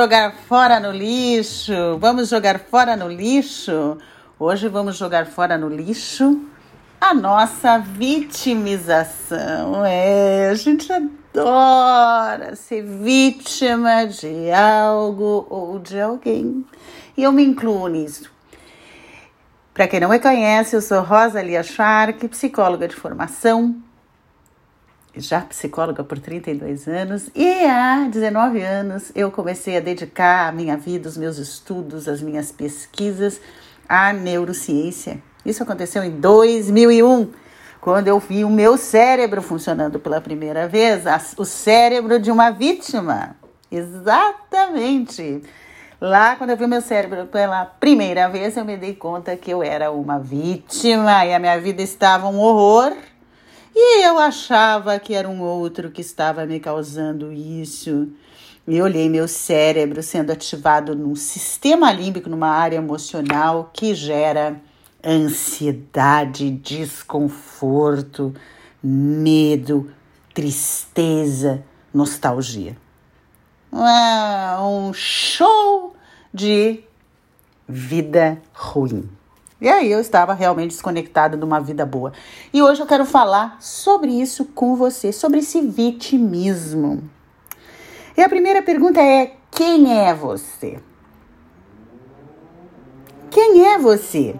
jogar fora no lixo. Vamos jogar fora no lixo. Hoje vamos jogar fora no lixo a nossa vitimização. É, a gente adora ser vítima de algo ou de alguém. E eu me incluo nisso. Para quem não me conhece, eu sou Rosa Lia Shark, psicóloga de formação, já psicóloga por 32 anos, e há 19 anos eu comecei a dedicar a minha vida, os meus estudos, as minhas pesquisas à neurociência. Isso aconteceu em 2001, quando eu vi o meu cérebro funcionando pela primeira vez, o cérebro de uma vítima. Exatamente. Lá, quando eu vi o meu cérebro pela primeira vez, eu me dei conta que eu era uma vítima e a minha vida estava um horror e eu achava que era um outro que estava me causando isso. E olhei meu cérebro sendo ativado num sistema límbico, numa área emocional que gera ansiedade, desconforto, medo, tristeza, nostalgia. Um show de vida ruim. E aí eu estava realmente desconectada de uma vida boa. E hoje eu quero falar sobre isso com você, sobre esse vitimismo. E a primeira pergunta é: quem é você? Quem é você?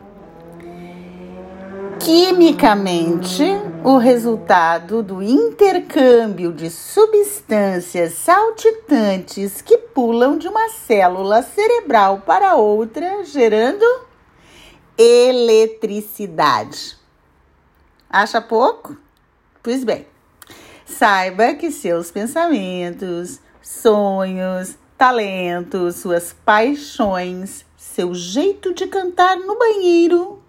Quimicamente, o resultado do intercâmbio de substâncias saltitantes que pulam de uma célula cerebral para outra, gerando eletricidade. Acha pouco? Pois bem, saiba que seus pensamentos, sonhos, talentos, suas paixões, seu jeito de cantar no banheiro,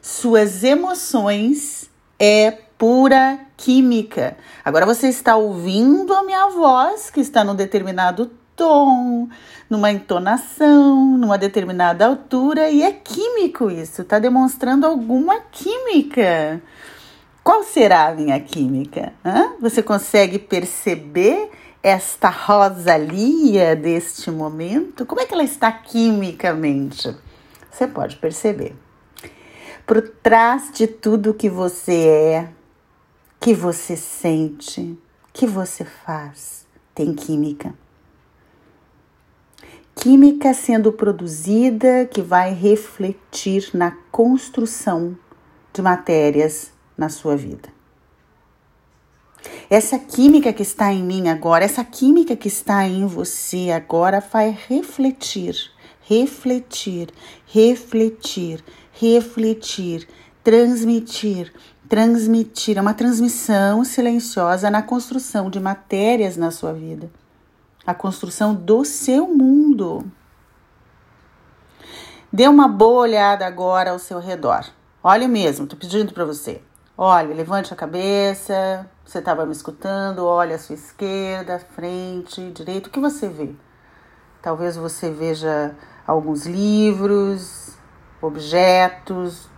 suas emoções é pura química. Agora você está ouvindo a minha voz, que está num determinado tom, numa entonação, numa determinada altura, e é químico isso, está demonstrando alguma química. Qual será a minha química? Hã? Você consegue perceber esta rosalia deste momento? Como é que ela está quimicamente? Você pode perceber. Por trás de tudo que você é, que você sente, que você faz, tem química química sendo produzida que vai refletir na construção de matérias na sua vida. Essa química que está em mim agora, essa química que está em você agora vai refletir, refletir, refletir, refletir, transmitir, transmitir. É uma transmissão silenciosa na construção de matérias na sua vida a construção do seu mundo. Dê uma boa olhada agora ao seu redor. Olhe mesmo, estou pedindo para você. Olhe, levante a cabeça. Você estava me escutando? Olhe à sua esquerda, frente, direito. O que você vê? Talvez você veja alguns livros, objetos.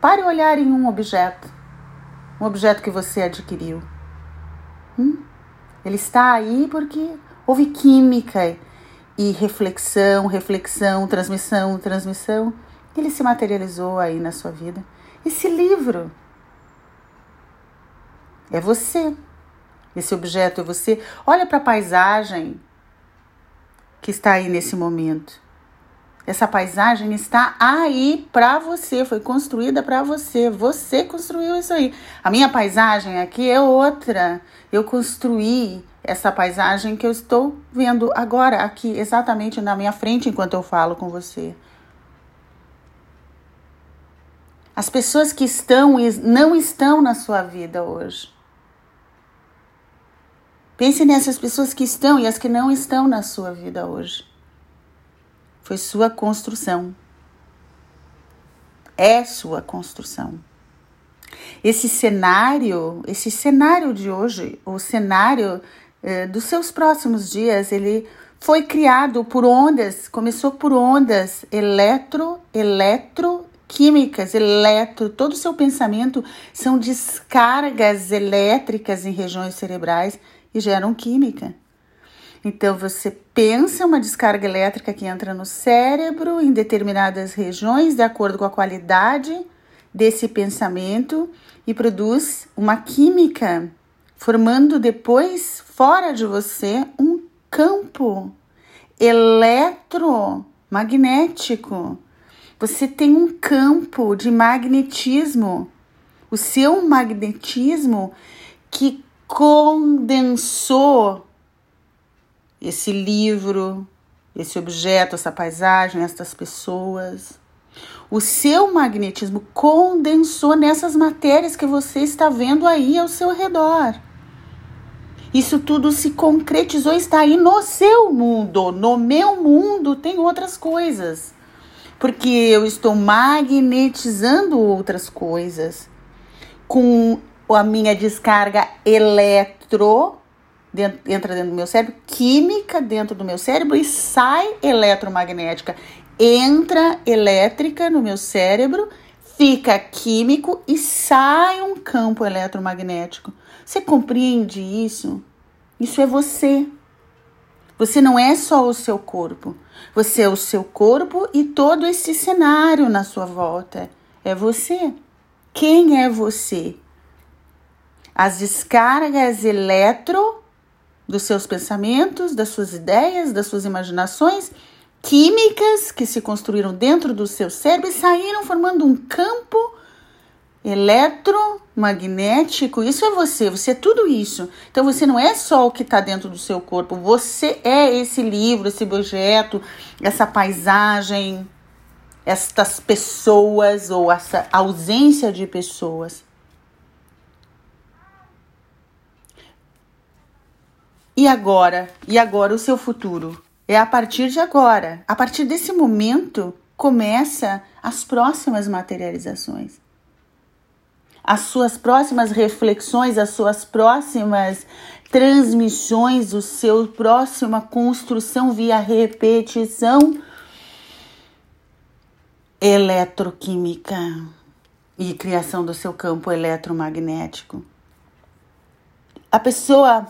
Pare olhar em um objeto. Um objeto que você adquiriu. Hum? Ele está aí porque Houve química e reflexão, reflexão, transmissão, transmissão. Ele se materializou aí na sua vida. Esse livro é você. Esse objeto é você. Olha para a paisagem que está aí nesse momento. Essa paisagem está aí para você, foi construída para você. Você construiu isso aí. A minha paisagem aqui é outra. Eu construí essa paisagem que eu estou vendo agora, aqui, exatamente na minha frente, enquanto eu falo com você. As pessoas que estão e não estão na sua vida hoje. Pense nessas pessoas que estão e as que não estão na sua vida hoje. Foi sua construção. É sua construção. Esse cenário, esse cenário de hoje, o cenário eh, dos seus próximos dias, ele foi criado por ondas, começou por ondas eletro, eletro, químicas, eletro, todo o seu pensamento são descargas elétricas em regiões cerebrais e geram química. Então você pensa uma descarga elétrica que entra no cérebro em determinadas regiões, de acordo com a qualidade desse pensamento, e produz uma química, formando depois, fora de você, um campo eletromagnético. Você tem um campo de magnetismo. O seu magnetismo que condensou esse livro, esse objeto, essa paisagem, essas pessoas. O seu magnetismo condensou nessas matérias que você está vendo aí ao seu redor. Isso tudo se concretizou, está aí no seu mundo. No meu mundo tem outras coisas. Porque eu estou magnetizando outras coisas com a minha descarga eletro dentro, entra dentro do meu cérebro, química dentro do meu cérebro e sai eletromagnética. Entra elétrica no meu cérebro, fica químico e sai um campo eletromagnético. Você compreende isso? Isso é você. Você não é só o seu corpo. Você é o seu corpo e todo esse cenário na sua volta. É você. Quem é você? As descargas eletro dos seus pensamentos, das suas ideias, das suas imaginações químicas que se construíram dentro do seu cérebro e saíram formando um campo eletromagnético. Isso é você, você é tudo isso. Então você não é só o que está dentro do seu corpo, você é esse livro, esse objeto, essa paisagem, estas pessoas ou essa ausência de pessoas. E agora? E agora o seu futuro? É a partir de agora. A partir desse momento começa as próximas materializações. As suas próximas reflexões, as suas próximas transmissões, o seu próxima construção via repetição eletroquímica e criação do seu campo eletromagnético. A pessoa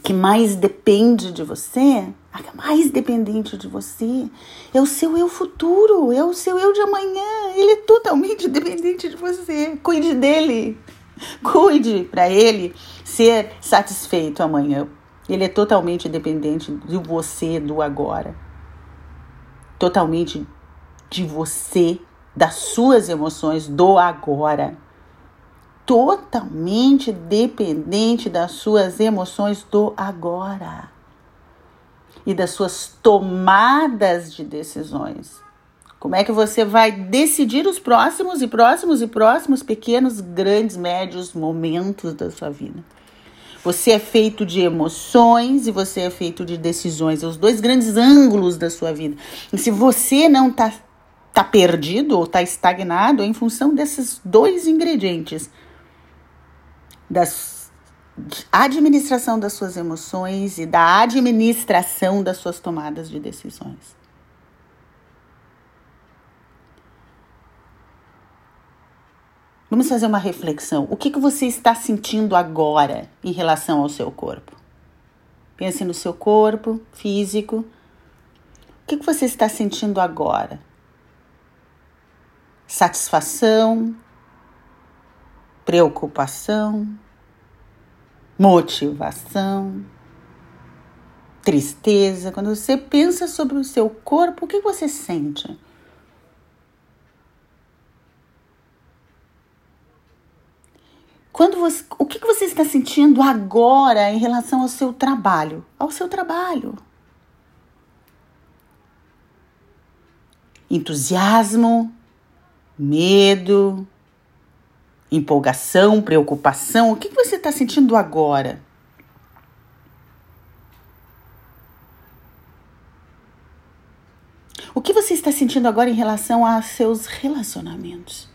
que mais depende de você, a mais dependente de você, é o seu eu futuro, é o seu eu de amanhã. Ele é totalmente dependente de você. Cuide dele. Cuide para ele ser satisfeito amanhã. Ele é totalmente dependente de você do agora. Totalmente de você, das suas emoções do agora totalmente dependente das suas emoções do agora e das suas tomadas de decisões. Como é que você vai decidir os próximos e próximos e próximos pequenos, grandes, médios momentos da sua vida? Você é feito de emoções e você é feito de decisões, os dois grandes ângulos da sua vida. E se você não está tá perdido ou está estagnado, é em função desses dois ingredientes da administração das suas emoções e da administração das suas tomadas de decisões. Vamos fazer uma reflexão. O que, que você está sentindo agora em relação ao seu corpo? Pense no seu corpo físico. O que, que você está sentindo agora? Satisfação, preocupação, motivação, tristeza. Quando você pensa sobre o seu corpo, o que você sente? Quando você, o que você está sentindo agora em relação ao seu trabalho? Ao seu trabalho. Entusiasmo, medo, empolgação, preocupação? O que você está sentindo agora? O que você está sentindo agora em relação a seus relacionamentos?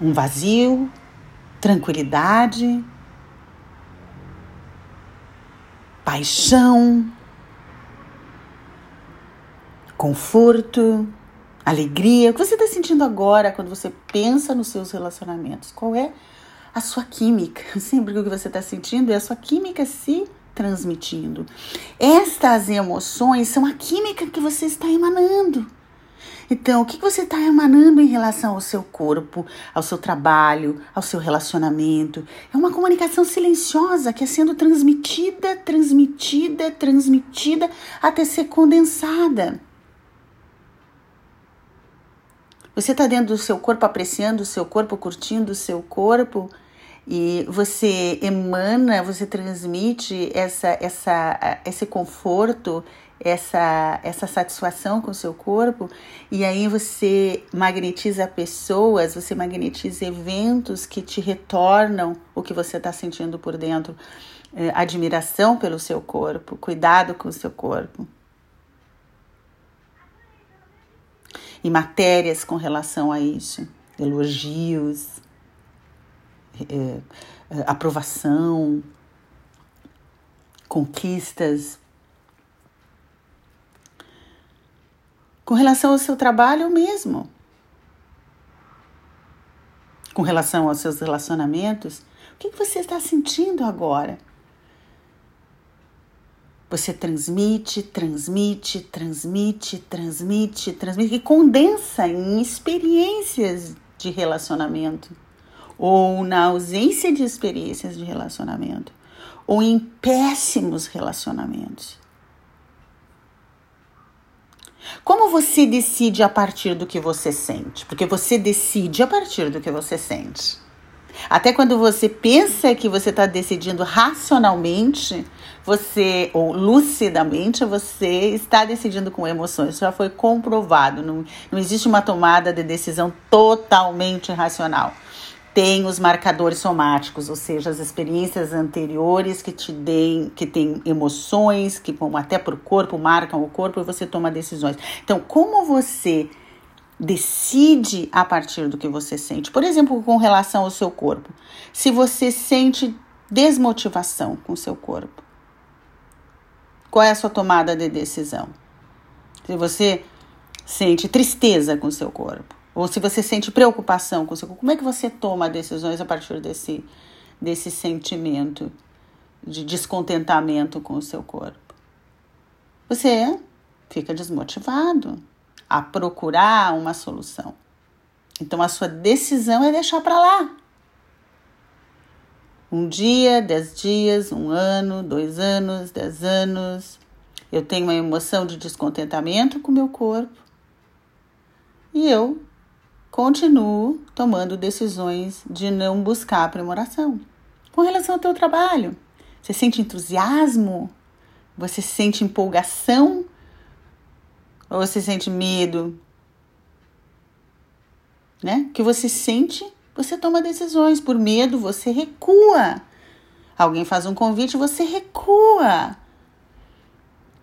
Um vazio, tranquilidade, paixão, conforto alegria. O que você está sentindo agora quando você pensa nos seus relacionamentos? Qual é a sua química. Sempre o que você está sentindo é a sua química se transmitindo. Estas emoções são a química que você está emanando. Então, o que você está emanando em relação ao seu corpo, ao seu trabalho, ao seu relacionamento? É uma comunicação silenciosa que é sendo transmitida, transmitida, transmitida até ser condensada. Você está dentro do seu corpo, apreciando o seu corpo, curtindo o seu corpo e você emana, você transmite essa, essa, esse conforto, essa, essa satisfação com o seu corpo, e aí você magnetiza pessoas, você magnetiza eventos que te retornam o que você está sentindo por dentro. É, admiração pelo seu corpo, cuidado com o seu corpo. E matérias com relação a isso, elogios, é, é aprovação, conquistas Com relação ao seu trabalho, mesmo. Com relação aos seus relacionamentos, o que você está sentindo agora? Você transmite, transmite, transmite, transmite, transmite e condensa em experiências de relacionamento, ou na ausência de experiências de relacionamento, ou em péssimos relacionamentos. Como você decide a partir do que você sente? Porque você decide a partir do que você sente. Até quando você pensa que você está decidindo racionalmente, você, ou lucidamente, você está decidindo com emoções. Isso já foi comprovado. Não, não existe uma tomada de decisão totalmente racional tem os marcadores somáticos, ou seja, as experiências anteriores que te deem, que tem emoções, que vão até para o corpo, marcam o corpo e você toma decisões. Então, como você decide a partir do que você sente? Por exemplo, com relação ao seu corpo. Se você sente desmotivação com o seu corpo, qual é a sua tomada de decisão? Se você sente tristeza com o seu corpo, ou se você sente preocupação com o seu corpo, como é que você toma decisões a partir desse, desse sentimento de descontentamento com o seu corpo? Você fica desmotivado a procurar uma solução. Então a sua decisão é deixar para lá. Um dia, dez dias, um ano, dois anos, dez anos. Eu tenho uma emoção de descontentamento com o meu corpo. E eu continuo tomando decisões de não buscar aprimoração. Com relação ao teu trabalho, você sente entusiasmo? Você sente empolgação? Ou você sente medo? Né? Que você sente, você toma decisões. Por medo, você recua. Alguém faz um convite, você recua.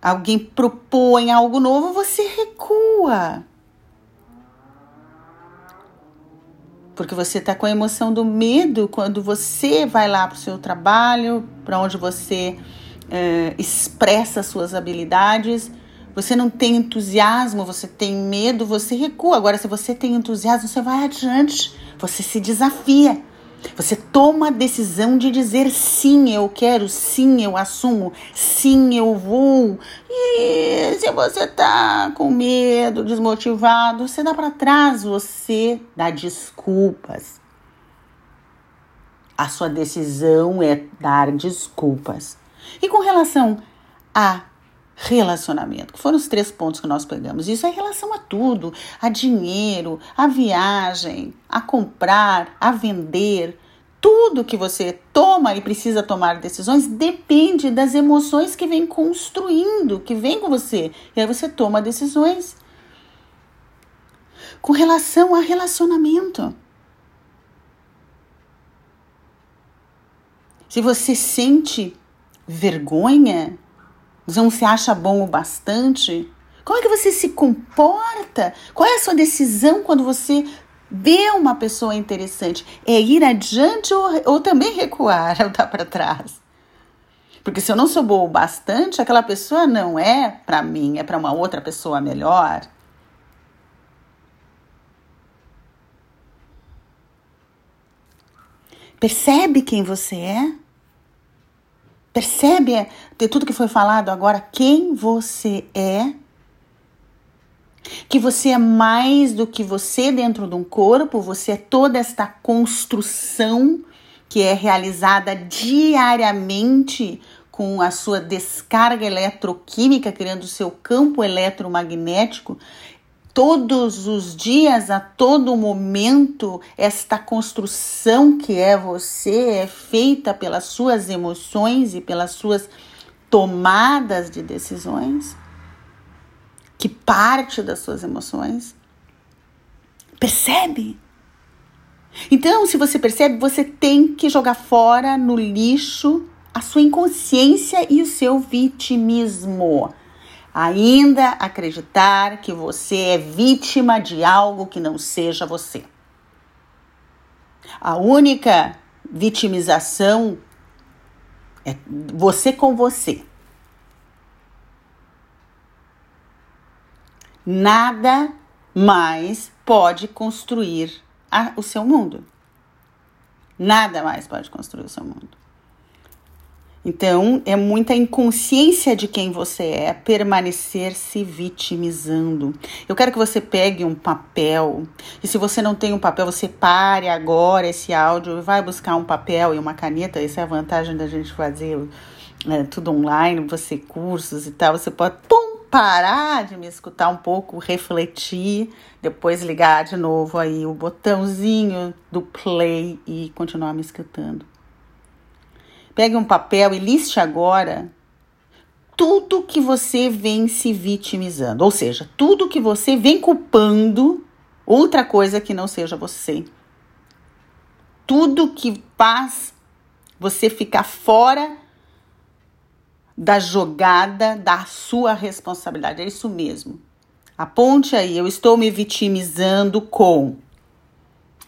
Alguém propõe algo novo, você recua. porque você está com a emoção do medo quando você vai lá para o seu trabalho, para onde você é, expressa suas habilidades. Você não tem entusiasmo, você tem medo, você recua. Agora, se você tem entusiasmo, você vai adiante, você se desafia. Você toma a decisão de dizer sim, eu quero, sim, eu assumo, sim, eu vou. E se você tá com medo, desmotivado, você dá para trás, você dá desculpas. A sua decisão é dar desculpas. E com relação a relacionamento, que foram os três pontos que nós pegamos. Isso é em relação a tudo: a dinheiro, a viagem, a comprar, a vender. Tudo que você toma e precisa tomar decisões depende das emoções que vem construindo, que vem com você. E aí você toma decisões. Com relação a relacionamento. Se você sente vergonha não se acha bom o bastante? Como é que você se comporta? Qual é a sua decisão quando você vê uma pessoa interessante? É ir adiante ou, ou também recuar, ou dar para trás? Porque se eu não sou boa o bastante, aquela pessoa não é para mim, é para uma outra pessoa melhor. Percebe quem você é? Percebe de tudo que foi falado agora quem você é? Que você é mais do que você dentro de um corpo, você é toda esta construção que é realizada diariamente com a sua descarga eletroquímica, criando o seu campo eletromagnético. Todos os dias, a todo momento, esta construção que é você é feita pelas suas emoções e pelas suas tomadas de decisões, que parte das suas emoções. Percebe? Então, se você percebe, você tem que jogar fora no lixo a sua inconsciência e o seu vitimismo. Ainda acreditar que você é vítima de algo que não seja você. A única vitimização é você com você. Nada mais pode construir a, o seu mundo. Nada mais pode construir o seu mundo. Então, é muita inconsciência de quem você é permanecer se vitimizando. Eu quero que você pegue um papel, e se você não tem um papel, você pare agora esse áudio e vai buscar um papel e uma caneta. Essa é a vantagem da gente fazer é, tudo online, você cursos e tal. Você pode pum, parar de me escutar um pouco, refletir, depois ligar de novo aí o botãozinho do play e continuar me escutando. Pegue um papel e liste agora tudo que você vem se vitimizando, ou seja, tudo que você vem culpando outra coisa que não seja você. Tudo que faz você ficar fora da jogada da sua responsabilidade. É isso mesmo. Aponte aí, eu estou me vitimizando com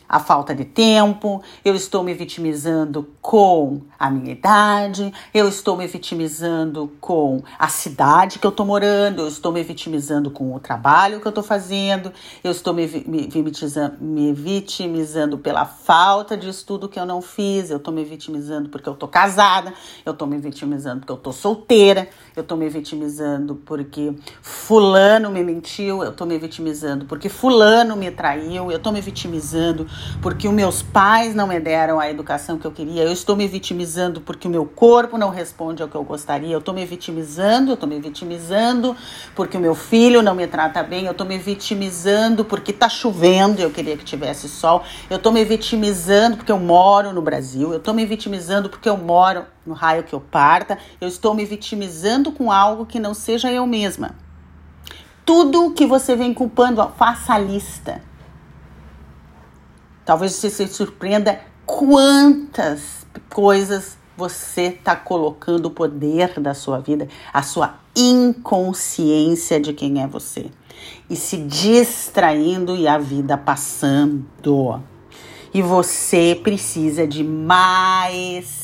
a falta de tempo, eu estou me vitimizando com a minha idade, eu estou me vitimizando com a cidade que eu estou morando, eu estou me vitimizando com o trabalho que eu estou fazendo, eu estou me, me, vitimizando, me vitimizando pela falta de estudo que eu não fiz, eu estou me vitimizando porque eu estou casada, eu estou me vitimizando porque eu estou solteira, eu estou me vitimizando porque fulano me mentiu, eu estou me vitimizando porque fulano me traiu, eu estou me vitimizando porque os meus pais não me deram a educação que eu queria, eu estou me vitimizando porque o meu corpo não responde ao que eu gostaria, eu estou me vitimizando, eu estou me vitimizando porque o meu filho não me trata bem, eu estou me vitimizando porque está chovendo e eu queria que tivesse sol, eu estou me vitimizando porque eu moro no Brasil, eu estou me vitimizando porque eu moro no raio que eu parta, eu estou me vitimizando com algo que não seja eu mesma. Tudo que você vem culpando, faça a lista. Talvez você se surpreenda quantas coisas você está colocando o poder da sua vida, a sua inconsciência de quem é você. E se distraindo e a vida passando. E você precisa de maestria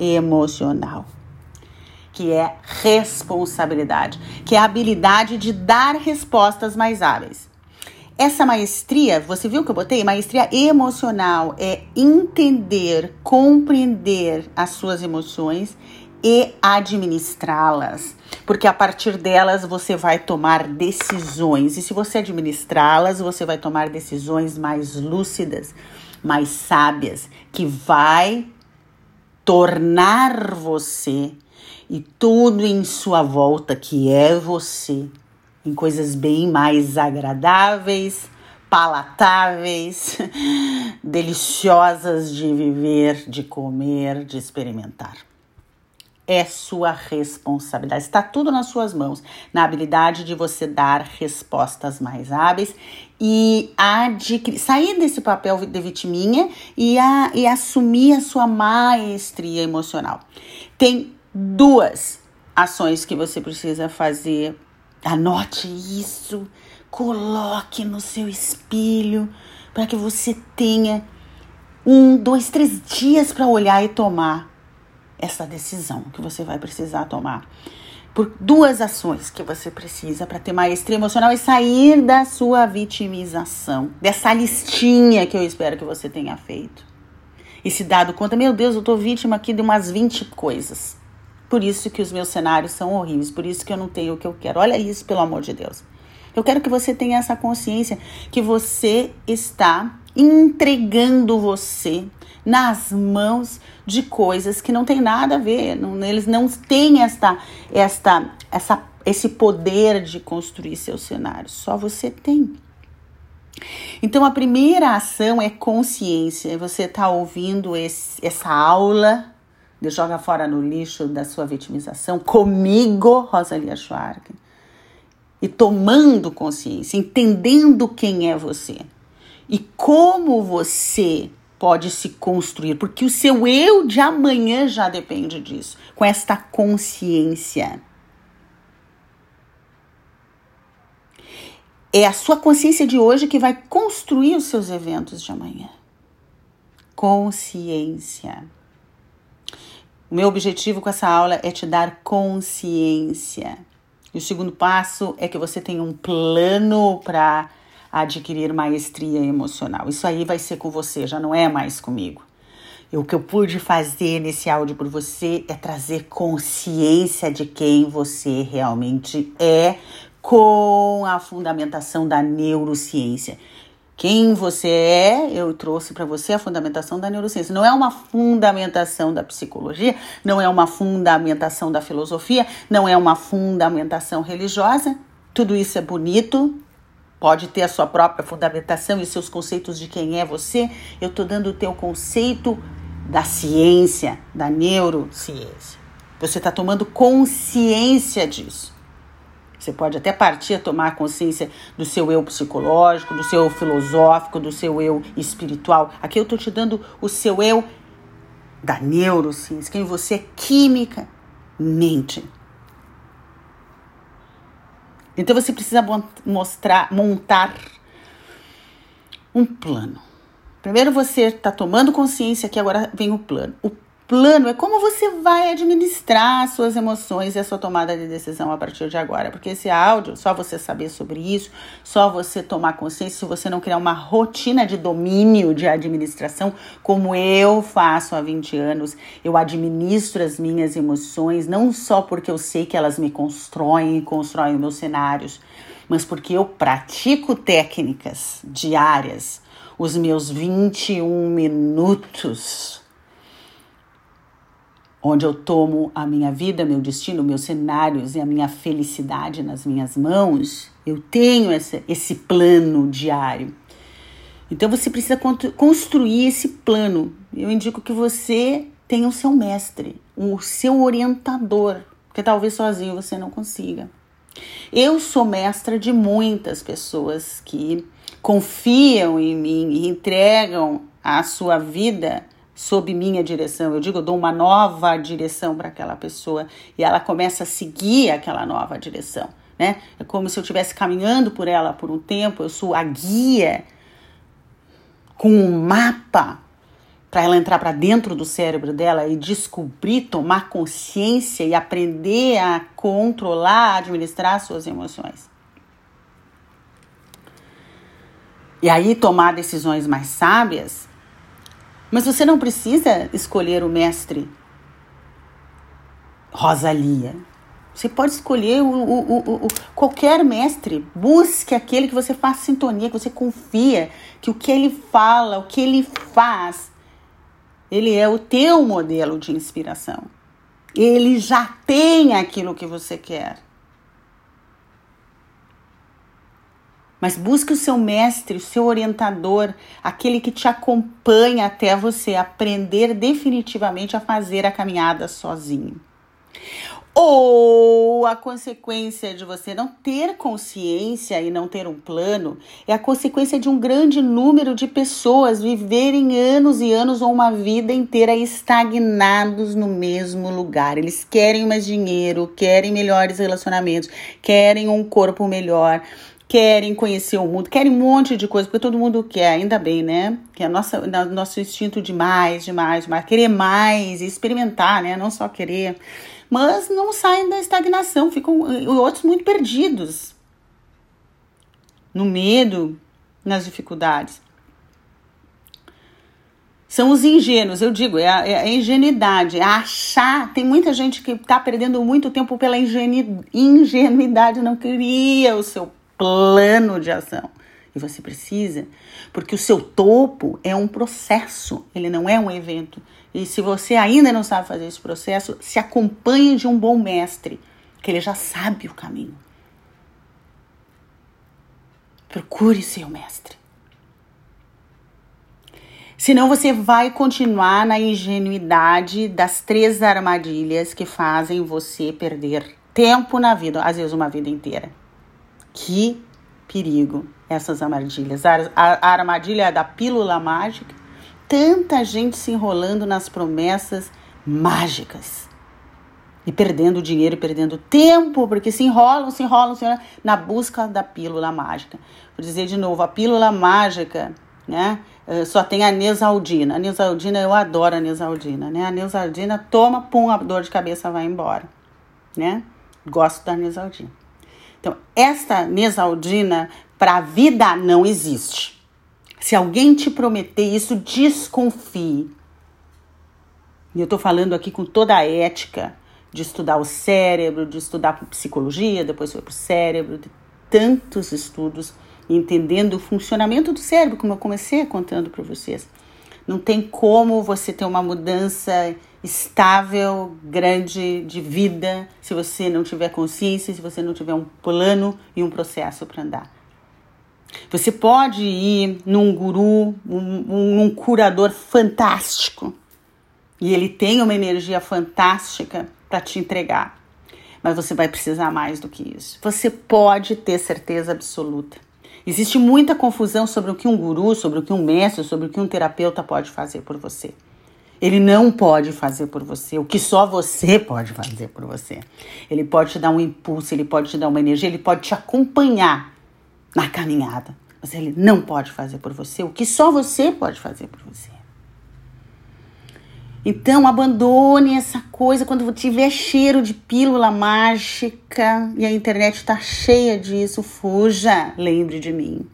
emocional, que é responsabilidade, que é a habilidade de dar respostas mais hábeis. Essa maestria, você viu que eu botei? Maestria emocional é entender, compreender as suas emoções e administrá-las, porque a partir delas você vai tomar decisões. E se você administrá-las, você vai tomar decisões mais lúcidas, mais sábias, que vai tornar você e tudo em sua volta que é você em coisas bem mais agradáveis, palatáveis, deliciosas de viver, de comer, de experimentar. É sua responsabilidade. Está tudo nas suas mãos, na habilidade de você dar respostas mais hábeis e adquirir, sair desse papel de vitiminha e, a, e assumir a sua maestria emocional. Tem duas ações que você precisa fazer Anote isso, coloque no seu espelho para que você tenha um, dois, três dias para olhar e tomar essa decisão que você vai precisar tomar. Por duas ações que você precisa para ter maestria emocional e sair da sua vitimização, dessa listinha que eu espero que você tenha feito. e se dado conta, meu Deus, eu tô vítima aqui de umas 20 coisas. Por isso que os meus cenários são horríveis, por isso que eu não tenho o que eu quero. Olha isso, pelo amor de Deus. Eu quero que você tenha essa consciência que você está entregando você nas mãos de coisas que não tem nada a ver. Não, eles não têm esta, esta, essa, esse poder de construir seus cenários. Só você tem. Então a primeira ação é consciência. Você está ouvindo esse, essa aula joga fora no lixo da sua vitimização comigo, Rosalia Schwark, e tomando consciência, entendendo quem é você e como você pode se construir, porque o seu eu de amanhã já depende disso, com esta consciência. É a sua consciência de hoje que vai construir os seus eventos de amanhã. Consciência. O meu objetivo com essa aula é te dar consciência. E o segundo passo é que você tenha um plano para adquirir maestria emocional. Isso aí vai ser com você, já não é mais comigo. E o que eu pude fazer nesse áudio por você é trazer consciência de quem você realmente é com a fundamentação da neurociência. Quem você é, eu trouxe para você a fundamentação da neurociência. Não é uma fundamentação da psicologia, não é uma fundamentação da filosofia, não é uma fundamentação religiosa. Tudo isso é bonito, pode ter a sua própria fundamentação e seus conceitos de quem é você. Eu estou dando o teu conceito da ciência, da neurociência. Você está tomando consciência disso. Você pode até partir a tomar consciência do seu eu psicológico, do seu eu filosófico, do seu eu espiritual. Aqui eu estou te dando o seu eu da neurociência, quem você é química, mente. Então você precisa mostrar, montar um plano. Primeiro você está tomando consciência que agora vem o plano. O plano é como você vai administrar as suas emoções e a sua tomada de decisão a partir de agora. Porque esse áudio, só você saber sobre isso, só você tomar consciência, se você não criar uma rotina de domínio de administração, como eu faço há 20 anos, eu administro as minhas emoções, não só porque eu sei que elas me constroem e constroem meus cenários, mas porque eu pratico técnicas diárias, os meus 21 minutos onde eu tomo a minha vida, meu destino, meus cenários e a minha felicidade nas minhas mãos, eu tenho essa, esse plano diário. Então você precisa construir esse plano. Eu indico que você tenha o seu mestre, o seu orientador, porque talvez sozinho você não consiga. Eu sou mestra de muitas pessoas que confiam em mim e entregam a sua vida sob minha direção. Eu digo, eu dou uma nova direção para aquela pessoa e ela começa a seguir aquela nova direção, né? É como se eu estivesse caminhando por ela por um tempo, eu sou a guia com um mapa para ela entrar para dentro do cérebro dela e descobrir, tomar consciência e aprender a controlar, administrar suas emoções. E aí tomar decisões mais sábias mas você não precisa escolher o mestre Rosalia. Você pode escolher o, o, o, qualquer mestre. Busque aquele que você faz sintonia, que você confia, que o que ele fala, o que ele faz, ele é o teu modelo de inspiração. Ele já tem aquilo que você quer. Mas busque o seu mestre, o seu orientador, aquele que te acompanha até você aprender definitivamente a fazer a caminhada sozinho. Ou a consequência de você não ter consciência e não ter um plano é a consequência de um grande número de pessoas viverem anos e anos ou uma vida inteira estagnados no mesmo lugar. Eles querem mais dinheiro, querem melhores relacionamentos, querem um corpo melhor, querem conhecer o mundo, querem um monte de coisa, porque todo mundo quer, ainda bem, né? Que é nossa, nosso instinto de mais, de mais, de mais, querer mais, experimentar, né? Não só querer. Mas não saem da estagnação, ficam outros muito perdidos no medo, nas dificuldades. São os ingênuos, eu digo, é a, é a ingenuidade, é achar. Tem muita gente que está perdendo muito tempo pela ingenu, ingenuidade, não cria o seu plano de ação. E você precisa, porque o seu topo é um processo, ele não é um evento. E se você ainda não sabe fazer esse processo, se acompanhe de um bom mestre, que ele já sabe o caminho. Procure seu mestre. Senão você vai continuar na ingenuidade das três armadilhas que fazem você perder tempo na vida, às vezes uma vida inteira. Que perigo essas armadilhas. A, a, a armadilha da pílula mágica, tanta gente se enrolando nas promessas mágicas e perdendo dinheiro, perdendo tempo, porque se enrolam, se enrolam, se enrolam na busca da pílula mágica. Vou dizer de novo, a pílula mágica, né? Eh, só tem a Neusaldina. A Neusaldina, eu adoro a Neusaldina, né? A Neusaldina toma, pum, a dor de cabeça vai embora, né? Gosto da Neusaldina. Então, esta Neusaldina para a vida não existe. Se alguém te prometer isso, desconfie. E eu estou falando aqui com toda a ética de estudar o cérebro, de estudar psicologia, depois foi para o cérebro, de tantos estudos entendendo o funcionamento do cérebro, como eu comecei contando para vocês. Não tem como você ter uma mudança estável, grande de vida, se você não tiver consciência, se você não tiver um plano e um processo para andar. Você pode ir num guru, um, um curador fantástico, e ele tem uma energia fantástica para te entregar. Mas você vai precisar mais do que isso. Você pode ter certeza absoluta Existe muita confusão sobre o que um guru, sobre o que um mestre, sobre o que um terapeuta pode fazer por você. Ele não pode fazer por você o que só você pode fazer por você. Ele pode te dar um impulso, ele pode te dar uma energia, ele pode te acompanhar na caminhada. Mas ele não pode fazer por você o que só você pode fazer por você. Então, abandone essa coisa quando tiver cheiro de pílula mágica e a internet está cheia disso, fuja, lembre de mim.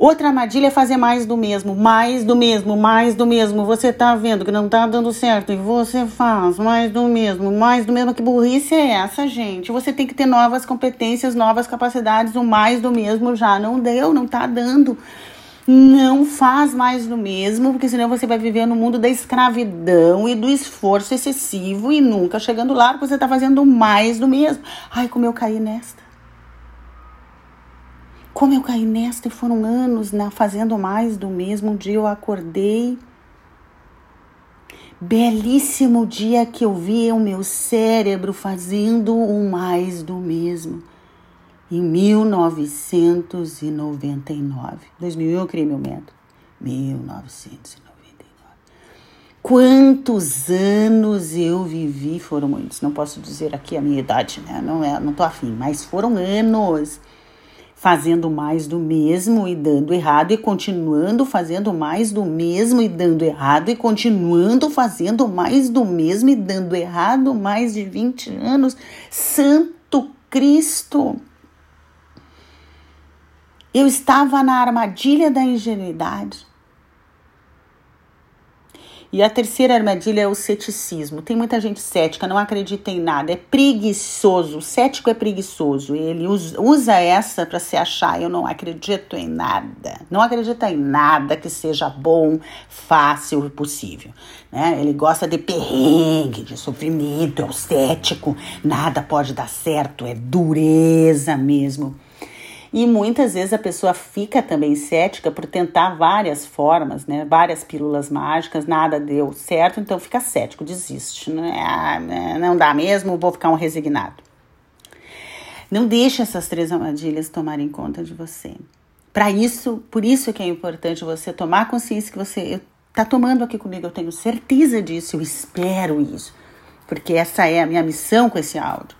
Outra armadilha é fazer mais do mesmo, mais do mesmo, mais do mesmo. Você tá vendo que não tá dando certo e você faz mais do mesmo, mais do mesmo. Que burrice é essa, gente? Você tem que ter novas competências, novas capacidades. O mais do mesmo já não deu, não tá dando. Não faz mais do mesmo, porque senão você vai viver no mundo da escravidão e do esforço excessivo e nunca chegando lá, porque você está fazendo mais do mesmo. Ai, como eu caí nesta. Como eu caí nesta e foram anos né, fazendo mais do mesmo. Um dia eu acordei. Belíssimo dia que eu vi o meu cérebro fazendo o mais do mesmo em 1999. 2000 eu criei meu método. 1999. Quantos anos eu vivi, foram muitos. Não posso dizer aqui a minha idade, né? Não, é, não tô afim, mas foram anos fazendo mais do mesmo e dando errado e continuando fazendo mais do mesmo e dando errado e continuando fazendo mais do mesmo e dando errado mais de 20 anos. Santo Cristo! Eu estava na armadilha da ingenuidade. E a terceira armadilha é o ceticismo. Tem muita gente cética, não acredita em nada, é preguiçoso. O cético é preguiçoso. Ele usa essa para se achar: eu não acredito em nada. Não acredita em nada que seja bom, fácil e possível. Né? Ele gosta de perrengue, de sofrimento, é o cético. Nada pode dar certo, é dureza mesmo. E muitas vezes a pessoa fica também cética por tentar várias formas, né? Várias pílulas mágicas, nada deu certo, então fica cético, desiste. Né? Ah, não dá mesmo, vou ficar um resignado. Não deixe essas três armadilhas tomarem conta de você. Para isso, por isso que é importante você tomar consciência que você está tomando aqui comigo, eu tenho certeza disso, eu espero isso, porque essa é a minha missão com esse áudio.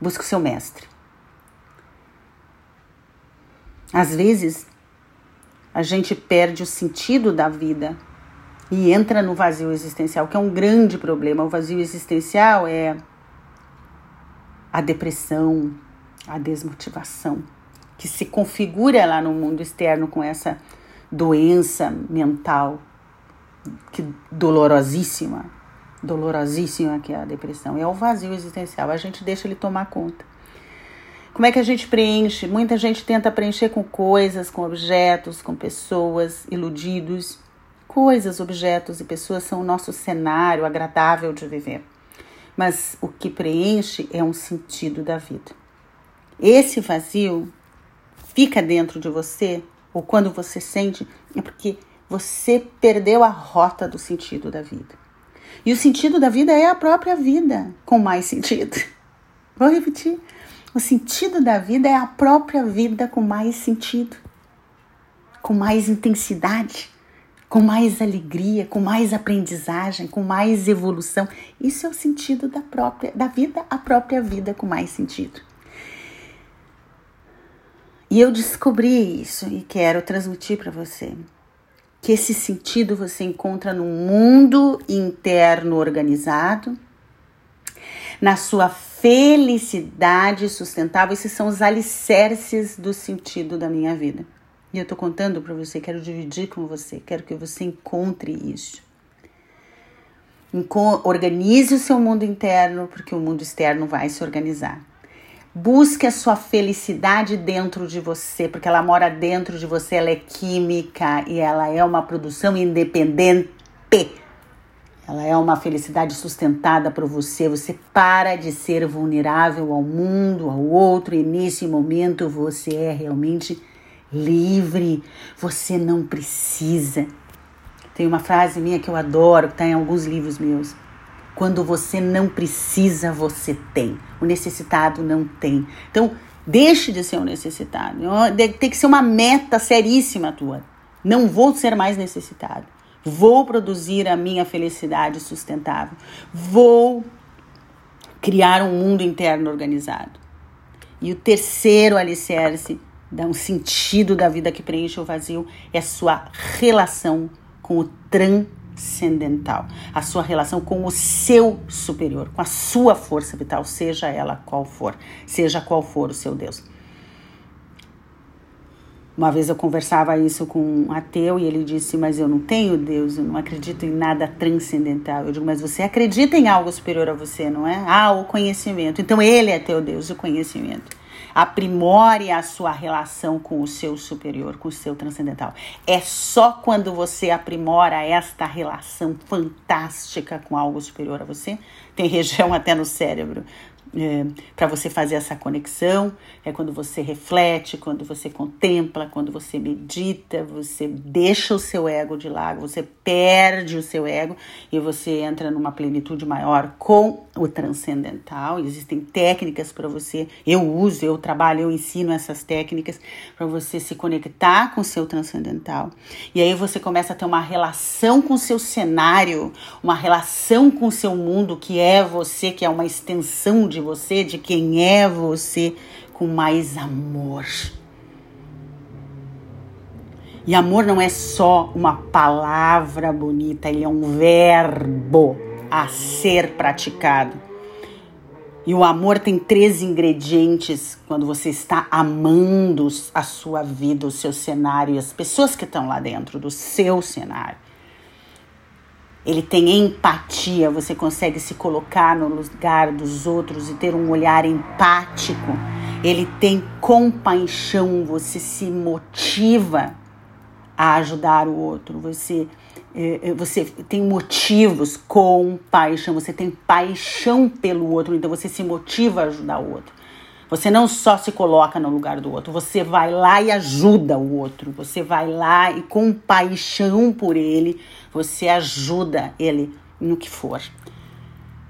Busque o seu mestre. Às vezes, a gente perde o sentido da vida e entra no vazio existencial, que é um grande problema. O vazio existencial é a depressão, a desmotivação, que se configura lá no mundo externo com essa doença mental que dolorosíssima, dolorosíssima que é a depressão. É o vazio existencial. A gente deixa ele tomar conta. Como é que a gente preenche? Muita gente tenta preencher com coisas, com objetos, com pessoas, iludidos. Coisas, objetos e pessoas são o nosso cenário agradável de viver. Mas o que preenche é um sentido da vida. Esse vazio fica dentro de você, ou quando você sente, é porque você perdeu a rota do sentido da vida. E o sentido da vida é a própria vida, com mais sentido. Vou repetir. O sentido da vida é a própria vida com mais sentido, com mais intensidade, com mais alegria, com mais aprendizagem, com mais evolução. Isso é o sentido da própria da vida, a própria vida com mais sentido. E eu descobri isso e quero transmitir para você que esse sentido você encontra no mundo interno organizado, na sua felicidade sustentável. Esses são os alicerces do sentido da minha vida. E eu estou contando para você, quero dividir com você, quero que você encontre isso. Organize o seu mundo interno, porque o mundo externo vai se organizar. Busque a sua felicidade dentro de você, porque ela mora dentro de você, ela é química e ela é uma produção independente. Ela é uma felicidade sustentada por você. Você para de ser vulnerável ao mundo, ao outro, e nesse momento você é realmente livre. Você não precisa. Tem uma frase minha que eu adoro, que está em alguns livros meus. Quando você não precisa, você tem. O necessitado não tem. Então, deixe de ser um necessitado. Tem que ser uma meta seríssima tua. Não vou ser mais necessitado. Vou produzir a minha felicidade sustentável. Vou criar um mundo interno organizado. E o terceiro alicerce, dá um sentido da vida que preenche o vazio, é a sua relação com o transcendental, a sua relação com o seu superior, com a sua força vital, seja ela qual for, seja qual for o seu Deus. Uma vez eu conversava isso com um ateu e ele disse: Mas eu não tenho Deus, eu não acredito em nada transcendental. Eu digo: Mas você acredita em algo superior a você, não é? Ah, o conhecimento. Então ele é teu Deus, o conhecimento. Aprimore a sua relação com o seu superior, com o seu transcendental. É só quando você aprimora esta relação fantástica com algo superior a você, tem região até no cérebro é, para você fazer essa conexão. É quando você reflete, quando você contempla, quando você medita, você deixa o seu ego de lado, você perde o seu ego e você entra numa plenitude maior com o transcendental. Existem técnicas para você, eu uso, eu trabalho, eu ensino essas técnicas para você se conectar com o seu transcendental. E aí você começa a ter uma relação com o seu cenário, uma relação com o seu mundo que é você, que é uma extensão de você, de quem é você, com mais amor. E amor não é só uma palavra bonita, ele é um verbo a ser praticado. E o amor tem três ingredientes quando você está amando a sua vida, o seu cenário e as pessoas que estão lá dentro do seu cenário. Ele tem empatia, você consegue se colocar no lugar dos outros e ter um olhar empático. Ele tem compaixão, você se motiva a ajudar o outro, você é, é, você tem motivos com paixão, você tem paixão pelo outro, então você se motiva a ajudar o outro. Você não só se coloca no lugar do outro, você vai lá e ajuda o outro. Você vai lá e com paixão por ele, você ajuda ele no que for.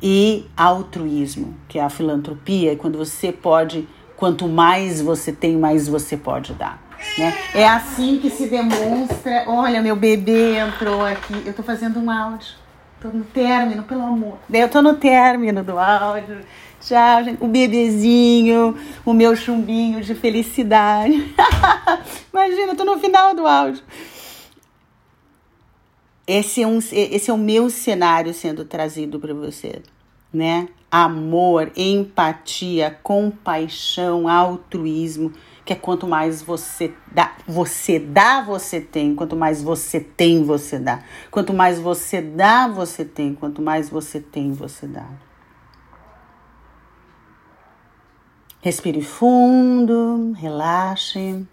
E altruísmo, que é a filantropia, é quando você pode, quanto mais você tem, mais você pode dar. Né? É assim que se demonstra. Olha, meu bebê entrou aqui. Eu tô fazendo um áudio. Tô no término, pelo amor. Eu tô no término do áudio. Tchau, gente. O bebezinho, o meu chumbinho de felicidade. Imagina, tô no final do áudio. Esse é, um, esse é o meu cenário sendo trazido para você, né? Amor, empatia, compaixão, altruísmo que é quanto mais você dá, você dá, você tem. Quanto mais você tem, você dá. Quanto mais você dá, você tem. Quanto mais você tem, você dá. Respire fundo, relaxe.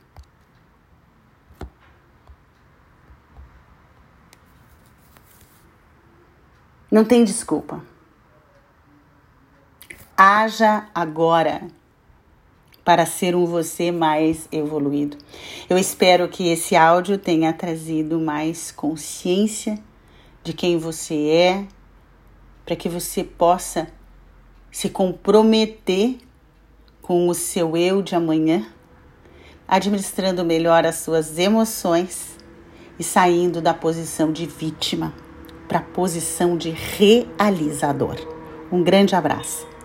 Não tem desculpa. Haja agora para ser um você mais evoluído. Eu espero que esse áudio tenha trazido mais consciência de quem você é, para que você possa se comprometer com o seu eu de amanhã, administrando melhor as suas emoções e saindo da posição de vítima para a posição de realizador. Um grande abraço.